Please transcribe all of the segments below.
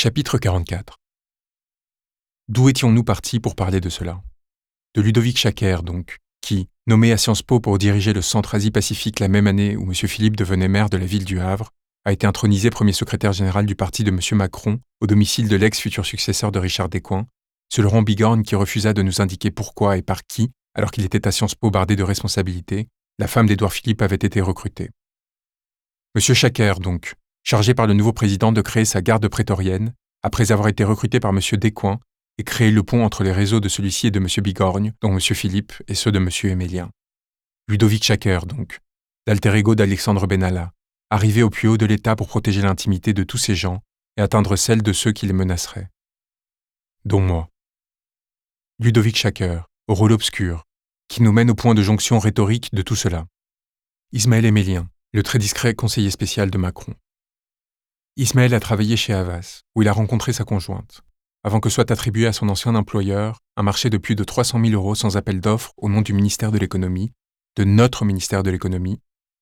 Chapitre 44 D'où étions-nous partis pour parler de cela? De Ludovic Chaker, donc, qui, nommé à Sciences Po pour diriger le Centre Asie-Pacifique la même année où M. Philippe devenait maire de la ville du Havre, a été intronisé premier secrétaire général du parti de M. Macron au domicile de l'ex-futur successeur de Richard Descoings, ce Laurent Bigorne qui refusa de nous indiquer pourquoi et par qui, alors qu'il était à Sciences Po bardé de responsabilités, la femme d'Édouard Philippe avait été recrutée. M. Chaker, donc, chargé par le nouveau président de créer sa garde prétorienne, après avoir été recruté par M. Descoings et créer le pont entre les réseaux de celui-ci et de M. Bigorgne, dont M. Philippe et ceux de M. Émélien. Ludovic Chaker, donc, l'alter ego d'Alexandre Benalla, arrivé au plus haut de l'État pour protéger l'intimité de tous ces gens et atteindre celle de ceux qui les menaceraient. Dont moi. Ludovic Chaker, au rôle obscur, qui nous mène au point de jonction rhétorique de tout cela. Ismaël Émélien, le très discret conseiller spécial de Macron. Ismaël a travaillé chez Havas, où il a rencontré sa conjointe, avant que soit attribué à son ancien employeur un marché de plus de 300 000 euros sans appel d'offres au nom du ministère de l'économie, de notre ministère de l'économie,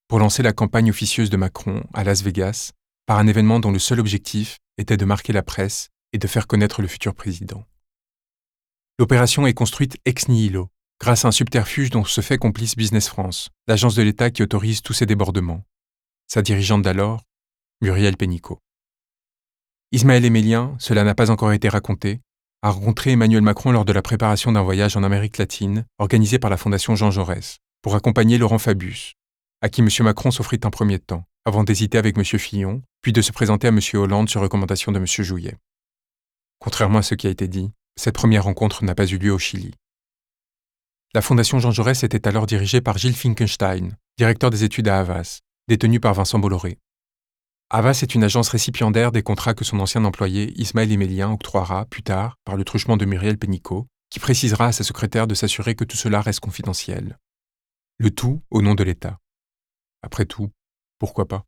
pour lancer la campagne officieuse de Macron à Las Vegas par un événement dont le seul objectif était de marquer la presse et de faire connaître le futur président. L'opération est construite ex nihilo, grâce à un subterfuge dont se fait complice Business France, l'agence de l'État qui autorise tous ces débordements. Sa dirigeante d'alors, Muriel Pénicaud. Ismaël Émélien, cela n'a pas encore été raconté, a rencontré Emmanuel Macron lors de la préparation d'un voyage en Amérique latine organisé par la Fondation Jean Jaurès pour accompagner Laurent Fabius, à qui M. Macron s'offrit un premier temps, avant d'hésiter avec M. Fillon, puis de se présenter à M. Hollande sur recommandation de M. Jouillet. Contrairement à ce qui a été dit, cette première rencontre n'a pas eu lieu au Chili. La Fondation Jean Jaurès était alors dirigée par Gilles Finkenstein, directeur des études à Havas, détenu par Vincent Bolloré. Havas est une agence récipiendaire des contrats que son ancien employé Ismaël Emélien octroiera plus tard par le truchement de Muriel Pénicaud, qui précisera à sa secrétaire de s'assurer que tout cela reste confidentiel. Le tout au nom de l'État. Après tout, pourquoi pas?